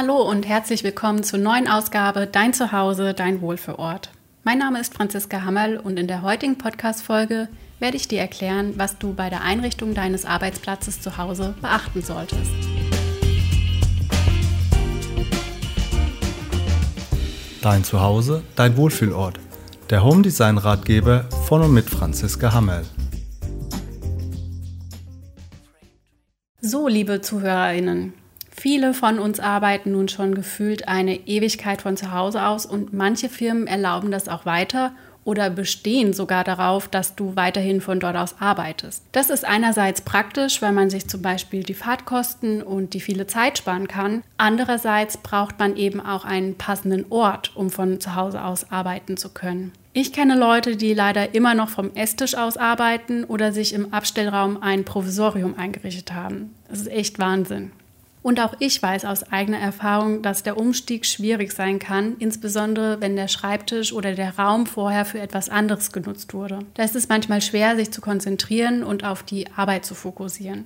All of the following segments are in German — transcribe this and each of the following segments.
Hallo und herzlich willkommen zur neuen Ausgabe Dein Zuhause, dein Wohlfühlort. Mein Name ist Franziska Hammerl und in der heutigen Podcast-Folge werde ich dir erklären, was du bei der Einrichtung deines Arbeitsplatzes zu Hause beachten solltest. Dein Zuhause, dein Wohlfühlort. Der Home Design Ratgeber von und mit Franziska Hammerl. So, liebe ZuhörerInnen, Viele von uns arbeiten nun schon gefühlt eine Ewigkeit von zu Hause aus und manche Firmen erlauben das auch weiter oder bestehen sogar darauf, dass du weiterhin von dort aus arbeitest. Das ist einerseits praktisch, weil man sich zum Beispiel die Fahrtkosten und die viele Zeit sparen kann. Andererseits braucht man eben auch einen passenden Ort, um von zu Hause aus arbeiten zu können. Ich kenne Leute, die leider immer noch vom Esstisch aus arbeiten oder sich im Abstellraum ein Provisorium eingerichtet haben. Das ist echt Wahnsinn. Und auch ich weiß aus eigener Erfahrung, dass der Umstieg schwierig sein kann, insbesondere wenn der Schreibtisch oder der Raum vorher für etwas anderes genutzt wurde. Da ist es manchmal schwer, sich zu konzentrieren und auf die Arbeit zu fokussieren.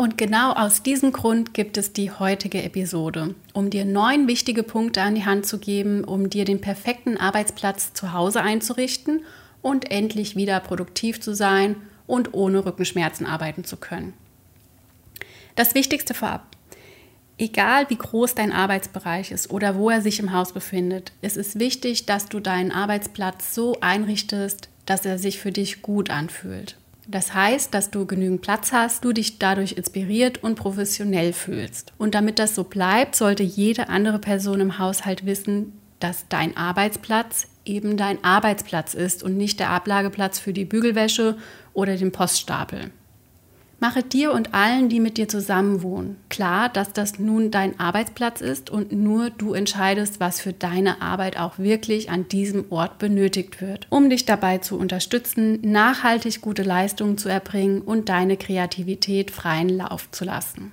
Und genau aus diesem Grund gibt es die heutige Episode, um dir neun wichtige Punkte an die Hand zu geben, um dir den perfekten Arbeitsplatz zu Hause einzurichten und endlich wieder produktiv zu sein und ohne Rückenschmerzen arbeiten zu können. Das Wichtigste vorab. Egal wie groß dein Arbeitsbereich ist oder wo er sich im Haus befindet, es ist wichtig, dass du deinen Arbeitsplatz so einrichtest, dass er sich für dich gut anfühlt. Das heißt, dass du genügend Platz hast, du dich dadurch inspiriert und professionell fühlst. Und damit das so bleibt, sollte jede andere Person im Haushalt wissen, dass dein Arbeitsplatz eben dein Arbeitsplatz ist und nicht der Ablageplatz für die Bügelwäsche oder den Poststapel. Mache dir und allen, die mit dir zusammenwohnen, klar, dass das nun dein Arbeitsplatz ist und nur du entscheidest, was für deine Arbeit auch wirklich an diesem Ort benötigt wird, um dich dabei zu unterstützen, nachhaltig gute Leistungen zu erbringen und deine Kreativität freien Lauf zu lassen.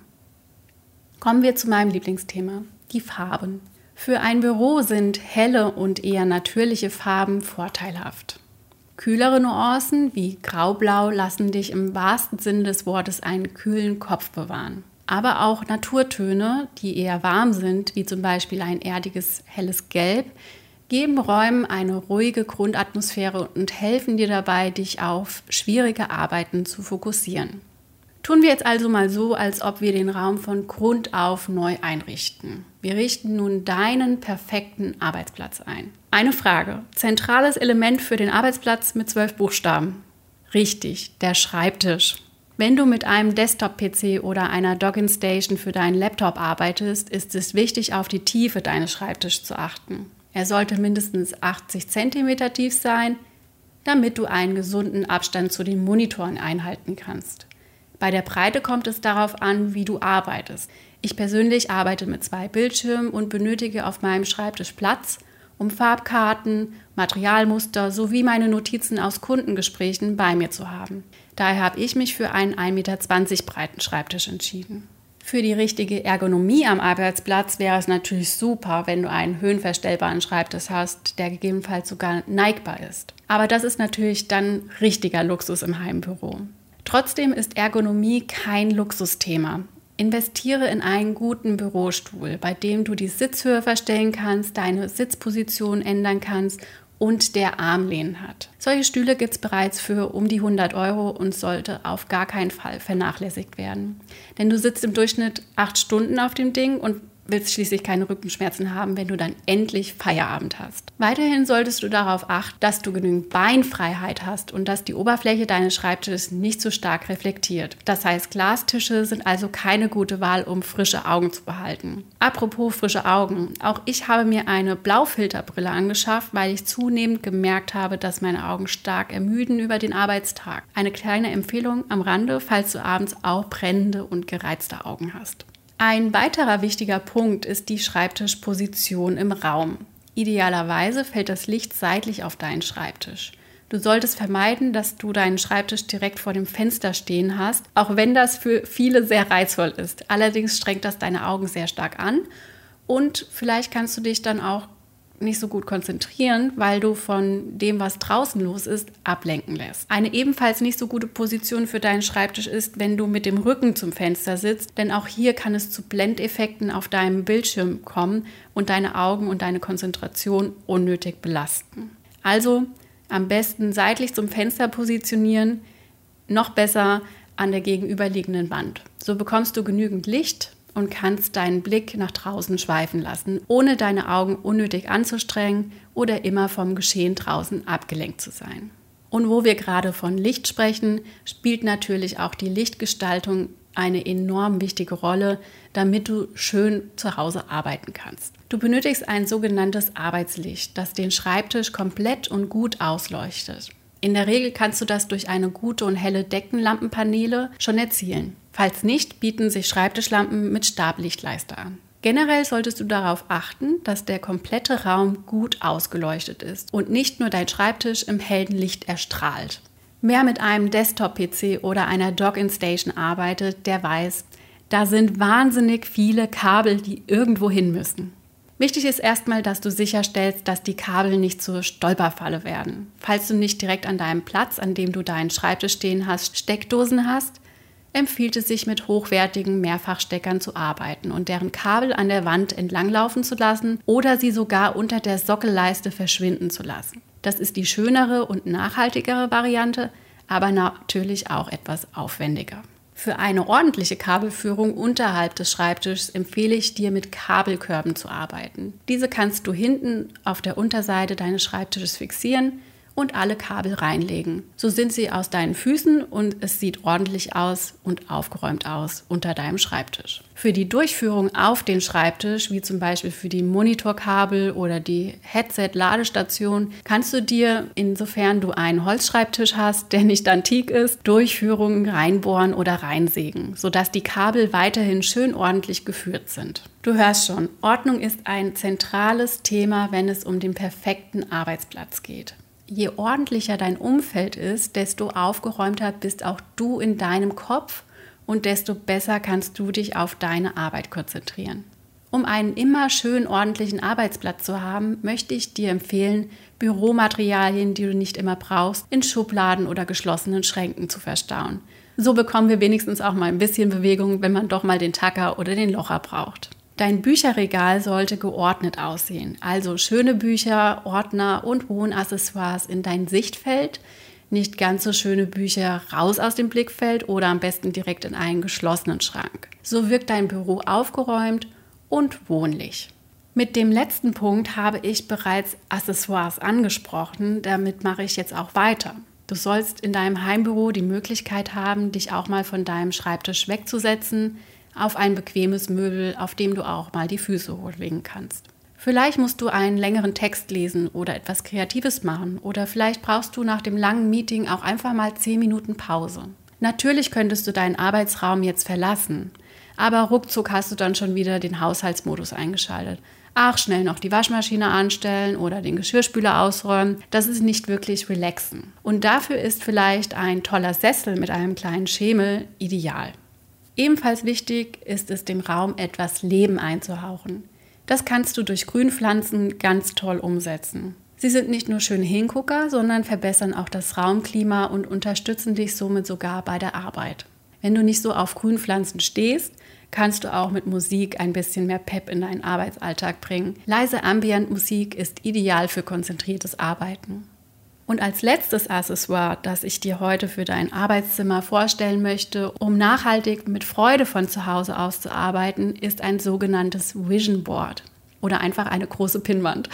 Kommen wir zu meinem Lieblingsthema, die Farben. Für ein Büro sind helle und eher natürliche Farben vorteilhaft. Kühlere Nuancen wie Graublau lassen dich im wahrsten Sinne des Wortes einen kühlen Kopf bewahren. Aber auch Naturtöne, die eher warm sind, wie zum Beispiel ein erdiges helles Gelb, geben Räumen eine ruhige Grundatmosphäre und helfen dir dabei, dich auf schwierige Arbeiten zu fokussieren. Tun wir jetzt also mal so, als ob wir den Raum von Grund auf neu einrichten. Wir richten nun deinen perfekten Arbeitsplatz ein. Eine Frage. Zentrales Element für den Arbeitsplatz mit zwölf Buchstaben. Richtig, der Schreibtisch. Wenn du mit einem Desktop-PC oder einer Dogging-Station für deinen Laptop arbeitest, ist es wichtig, auf die Tiefe deines Schreibtisches zu achten. Er sollte mindestens 80 cm tief sein, damit du einen gesunden Abstand zu den Monitoren einhalten kannst. Bei der Breite kommt es darauf an, wie du arbeitest. Ich persönlich arbeite mit zwei Bildschirmen und benötige auf meinem Schreibtisch Platz, um Farbkarten, Materialmuster sowie meine Notizen aus Kundengesprächen bei mir zu haben. Daher habe ich mich für einen 1,20 Meter breiten Schreibtisch entschieden. Für die richtige Ergonomie am Arbeitsplatz wäre es natürlich super, wenn du einen höhenverstellbaren Schreibtisch hast, der gegebenenfalls sogar neigbar ist. Aber das ist natürlich dann richtiger Luxus im Heimbüro. Trotzdem ist Ergonomie kein Luxusthema. Investiere in einen guten Bürostuhl, bei dem du die Sitzhöhe verstellen kannst, deine Sitzposition ändern kannst und der Armlehnen hat. Solche Stühle gibt es bereits für um die 100 Euro und sollte auf gar keinen Fall vernachlässigt werden. Denn du sitzt im Durchschnitt acht Stunden auf dem Ding und willst schließlich keine Rückenschmerzen haben, wenn du dann endlich Feierabend hast. Weiterhin solltest du darauf achten, dass du genügend Beinfreiheit hast und dass die Oberfläche deines Schreibtisches nicht so stark reflektiert. Das heißt, Glastische sind also keine gute Wahl, um frische Augen zu behalten. Apropos frische Augen, auch ich habe mir eine Blaufilterbrille angeschafft, weil ich zunehmend gemerkt habe, dass meine Augen stark ermüden über den Arbeitstag. Eine kleine Empfehlung am Rande, falls du abends auch brennende und gereizte Augen hast. Ein weiterer wichtiger Punkt ist die Schreibtischposition im Raum. Idealerweise fällt das Licht seitlich auf deinen Schreibtisch. Du solltest vermeiden, dass du deinen Schreibtisch direkt vor dem Fenster stehen hast, auch wenn das für viele sehr reizvoll ist. Allerdings strengt das deine Augen sehr stark an und vielleicht kannst du dich dann auch nicht so gut konzentrieren, weil du von dem, was draußen los ist, ablenken lässt. Eine ebenfalls nicht so gute Position für deinen Schreibtisch ist, wenn du mit dem Rücken zum Fenster sitzt, denn auch hier kann es zu Blendeffekten auf deinem Bildschirm kommen und deine Augen und deine Konzentration unnötig belasten. Also am besten seitlich zum Fenster positionieren, noch besser an der gegenüberliegenden Wand. So bekommst du genügend Licht und kannst deinen Blick nach draußen schweifen lassen, ohne deine Augen unnötig anzustrengen oder immer vom Geschehen draußen abgelenkt zu sein. Und wo wir gerade von Licht sprechen, spielt natürlich auch die Lichtgestaltung eine enorm wichtige Rolle, damit du schön zu Hause arbeiten kannst. Du benötigst ein sogenanntes Arbeitslicht, das den Schreibtisch komplett und gut ausleuchtet. In der Regel kannst du das durch eine gute und helle Deckenlampenpaneele schon erzielen. Falls nicht, bieten sich Schreibtischlampen mit Stablichtleiste an. Generell solltest du darauf achten, dass der komplette Raum gut ausgeleuchtet ist und nicht nur dein Schreibtisch im hellen Licht erstrahlt. Wer mit einem Desktop-PC oder einer Dock-in-Station arbeitet, der weiß, da sind wahnsinnig viele Kabel, die irgendwo hin müssen. Wichtig ist erstmal, dass du sicherstellst, dass die Kabel nicht zur Stolperfalle werden. Falls du nicht direkt an deinem Platz, an dem du deinen Schreibtisch stehen hast, Steckdosen hast, empfiehlt es sich mit hochwertigen Mehrfachsteckern zu arbeiten und deren Kabel an der Wand entlanglaufen zu lassen oder sie sogar unter der Sockelleiste verschwinden zu lassen. Das ist die schönere und nachhaltigere Variante, aber natürlich auch etwas aufwendiger. Für eine ordentliche Kabelführung unterhalb des Schreibtischs empfehle ich dir mit Kabelkörben zu arbeiten. Diese kannst du hinten auf der Unterseite deines Schreibtisches fixieren und alle Kabel reinlegen. So sind sie aus deinen Füßen und es sieht ordentlich aus und aufgeräumt aus unter deinem Schreibtisch. Für die Durchführung auf den Schreibtisch, wie zum Beispiel für die Monitorkabel oder die Headset-Ladestation, kannst du dir, insofern du einen Holzschreibtisch hast, der nicht antik ist, Durchführungen reinbohren oder reinsägen, sodass die Kabel weiterhin schön ordentlich geführt sind. Du hörst schon, Ordnung ist ein zentrales Thema, wenn es um den perfekten Arbeitsplatz geht je ordentlicher dein Umfeld ist, desto aufgeräumter bist auch du in deinem Kopf und desto besser kannst du dich auf deine Arbeit konzentrieren. Um einen immer schön ordentlichen Arbeitsplatz zu haben, möchte ich dir empfehlen, Büromaterialien, die du nicht immer brauchst, in Schubladen oder geschlossenen Schränken zu verstauen. So bekommen wir wenigstens auch mal ein bisschen Bewegung, wenn man doch mal den Tacker oder den Locher braucht. Dein Bücherregal sollte geordnet aussehen, also schöne Bücher, Ordner und Wohnaccessoires in dein Sichtfeld, nicht ganz so schöne Bücher raus aus dem Blickfeld oder am besten direkt in einen geschlossenen Schrank. So wirkt dein Büro aufgeräumt und wohnlich. Mit dem letzten Punkt habe ich bereits Accessoires angesprochen, damit mache ich jetzt auch weiter. Du sollst in deinem Heimbüro die Möglichkeit haben, dich auch mal von deinem Schreibtisch wegzusetzen, auf ein bequemes Möbel, auf dem du auch mal die Füße hochlegen kannst. Vielleicht musst du einen längeren Text lesen oder etwas Kreatives machen oder vielleicht brauchst du nach dem langen Meeting auch einfach mal 10 Minuten Pause. Natürlich könntest du deinen Arbeitsraum jetzt verlassen, aber ruckzuck hast du dann schon wieder den Haushaltsmodus eingeschaltet. Ach, schnell noch die Waschmaschine anstellen oder den Geschirrspüler ausräumen, das ist nicht wirklich relaxen. Und dafür ist vielleicht ein toller Sessel mit einem kleinen Schemel ideal. Ebenfalls wichtig ist es, dem Raum etwas Leben einzuhauchen. Das kannst du durch Grünpflanzen ganz toll umsetzen. Sie sind nicht nur schöne Hingucker, sondern verbessern auch das Raumklima und unterstützen dich somit sogar bei der Arbeit. Wenn du nicht so auf Grünpflanzen stehst, kannst du auch mit Musik ein bisschen mehr Pep in deinen Arbeitsalltag bringen. Leise Ambient-Musik ist ideal für konzentriertes Arbeiten. Und als letztes Accessoire, das ich dir heute für dein Arbeitszimmer vorstellen möchte, um nachhaltig mit Freude von zu Hause aus zu arbeiten, ist ein sogenanntes Vision Board oder einfach eine große Pinnwand.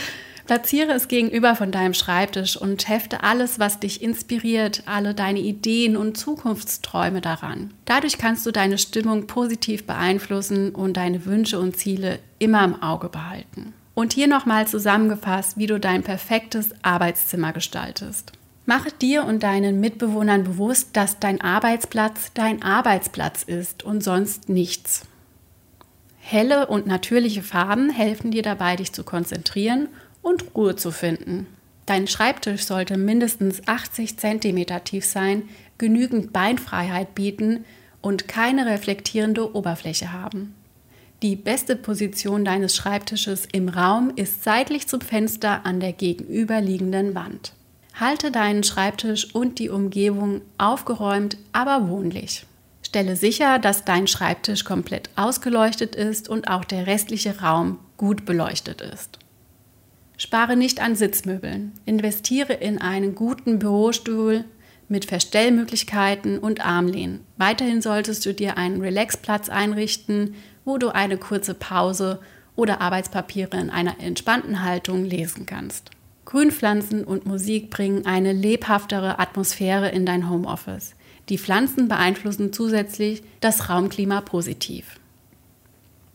Platziere es gegenüber von deinem Schreibtisch und hefte alles, was dich inspiriert, alle deine Ideen und Zukunftsträume daran. Dadurch kannst du deine Stimmung positiv beeinflussen und deine Wünsche und Ziele immer im Auge behalten. Und hier nochmal zusammengefasst, wie du dein perfektes Arbeitszimmer gestaltest. Mache dir und deinen Mitbewohnern bewusst, dass dein Arbeitsplatz dein Arbeitsplatz ist und sonst nichts. Helle und natürliche Farben helfen dir dabei, dich zu konzentrieren und Ruhe zu finden. Dein Schreibtisch sollte mindestens 80 cm tief sein, genügend Beinfreiheit bieten und keine reflektierende Oberfläche haben. Die beste Position deines Schreibtisches im Raum ist seitlich zum Fenster an der gegenüberliegenden Wand. Halte deinen Schreibtisch und die Umgebung aufgeräumt, aber wohnlich. Stelle sicher, dass dein Schreibtisch komplett ausgeleuchtet ist und auch der restliche Raum gut beleuchtet ist. Spare nicht an Sitzmöbeln. Investiere in einen guten Bürostuhl mit Verstellmöglichkeiten und Armlehnen. Weiterhin solltest du dir einen Relaxplatz einrichten, wo du eine kurze Pause oder Arbeitspapiere in einer entspannten Haltung lesen kannst. Grünpflanzen und Musik bringen eine lebhaftere Atmosphäre in dein Homeoffice. Die Pflanzen beeinflussen zusätzlich das Raumklima positiv.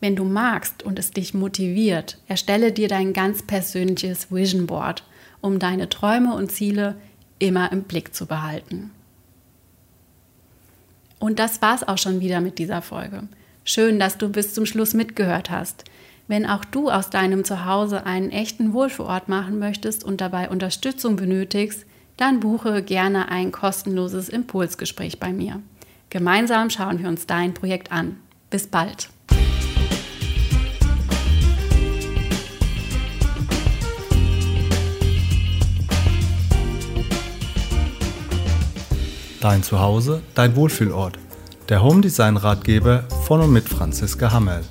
Wenn du magst und es dich motiviert, erstelle dir dein ganz persönliches Vision Board, um deine Träume und Ziele immer im Blick zu behalten. Und das war's auch schon wieder mit dieser Folge. Schön, dass du bis zum Schluss mitgehört hast. Wenn auch du aus deinem Zuhause einen echten Wohlfühlort machen möchtest und dabei Unterstützung benötigst, dann buche gerne ein kostenloses Impulsgespräch bei mir. Gemeinsam schauen wir uns dein Projekt an. Bis bald. Dein Zuhause, dein Wohlfühlort. Der Home Design Ratgeber von und mit Franziska Hammerl.